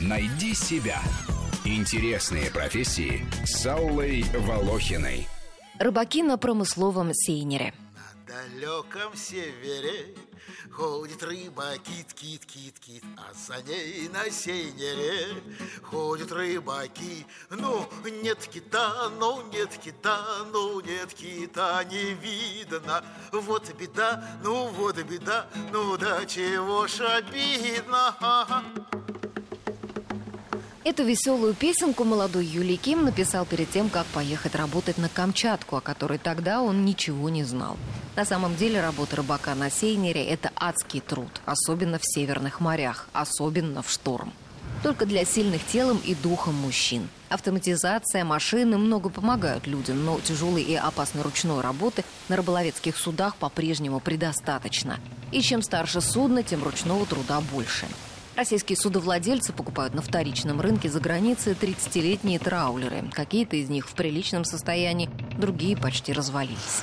Найди себя. Интересные профессии с Аллой Волохиной. Рыбаки на промысловом сейнере. Далеком севере Ходит рыба, кит, кит, кит, кит А за ней на сейнере Ходят рыбаки Ну, нет кита, ну, нет кита Ну, нет кита, не видно. Вот беда, ну, вот беда Ну, да чего ж обидно. Эту веселую песенку молодой Юлий Ким написал перед тем, как поехать работать на Камчатку, о которой тогда он ничего не знал. На самом деле работа рыбака на сейнере – это адский труд, особенно в северных морях, особенно в шторм. Только для сильных телом и духом мужчин. Автоматизация, машины много помогают людям, но тяжелой и опасной ручной работы на рыболовецких судах по-прежнему предостаточно. И чем старше судно, тем ручного труда больше. Российские судовладельцы покупают на вторичном рынке за границей 30-летние траулеры. Какие-то из них в приличном состоянии, другие почти развалились.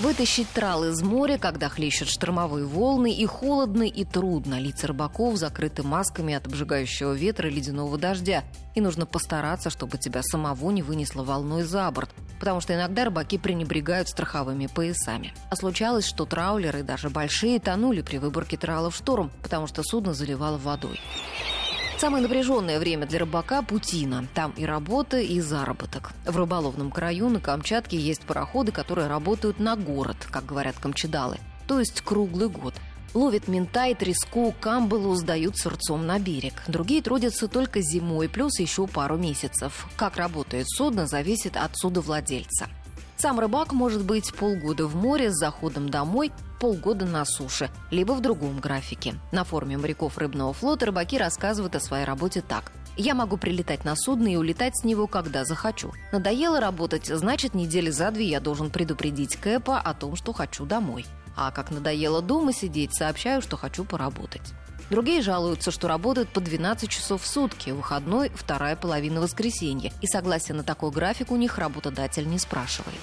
Вытащить трал из моря, когда хлещут штормовые волны, и холодно, и трудно. Лица рыбаков закрыты масками от обжигающего ветра и ледяного дождя. И нужно постараться, чтобы тебя самого не вынесло волной за борт, потому что иногда рыбаки пренебрегают страховыми поясами. А случалось, что траулеры, даже большие, тонули при выборке трала в шторм, потому что судно заливало водой. Самое напряженное время для рыбака – Путина. Там и работа, и заработок. В рыболовном краю на Камчатке есть пароходы, которые работают на город, как говорят камчедалы, то есть круглый год. Ловят ментай, треску, камбалу, сдают сырцом на берег. Другие трудятся только зимой, плюс еще пару месяцев. Как работает судно, зависит от судовладельца. Сам рыбак может быть полгода в море с заходом домой, полгода на суше, либо в другом графике. На форуме моряков рыбного флота рыбаки рассказывают о своей работе так. Я могу прилетать на судно и улетать с него, когда захочу. Надоело работать, значит, недели за две я должен предупредить Кэпа о том, что хочу домой. А как надоело дома сидеть, сообщаю, что хочу поработать. Другие жалуются, что работают по 12 часов в сутки, выходной – вторая половина воскресенья. И согласие на такой график у них работодатель не спрашивает.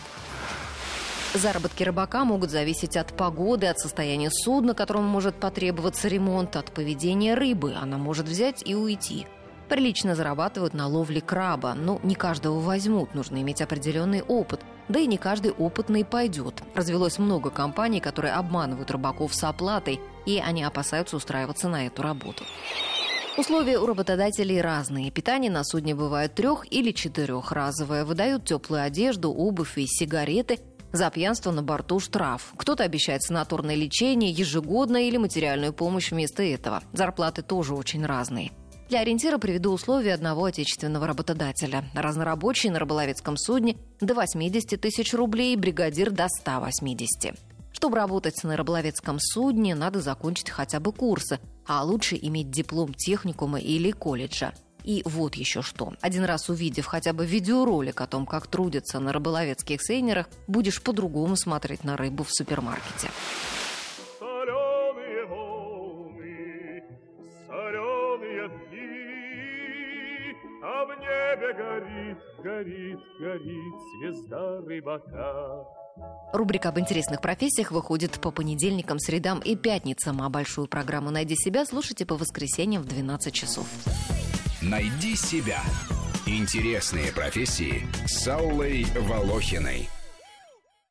Заработки рыбака могут зависеть от погоды, от состояния судна, которому может потребоваться ремонт, от поведения рыбы. Она может взять и уйти. Прилично зарабатывают на ловле краба, но не каждого возьмут, нужно иметь определенный опыт. Да и не каждый опытный пойдет. Развелось много компаний, которые обманывают рыбаков с оплатой, и они опасаются устраиваться на эту работу. Условия у работодателей разные. Питание на судне бывает трех- или четырехразовое. Выдают теплую одежду, обувь и сигареты. За пьянство на борту штраф. Кто-то обещает санаторное лечение, ежегодно или материальную помощь вместо этого. Зарплаты тоже очень разные. Для ориентира приведу условия одного отечественного работодателя. Разнорабочий на рыболовецком судне до 80 тысяч рублей, бригадир до 180. Чтобы работать на рыболовецком судне, надо закончить хотя бы курсы, а лучше иметь диплом техникума или колледжа. И вот еще что. Один раз увидев хотя бы видеоролик о том, как трудятся на рыболовецких сейнерах, будешь по-другому смотреть на рыбу в супермаркете. А в небе горит, горит, горит звезда рыбака. Рубрика об интересных профессиях выходит по понедельникам, средам и пятницам, а большую программу «Найди себя» слушайте по воскресеньям в 12 часов. Найди себя. Интересные профессии с Аллой Волохиной.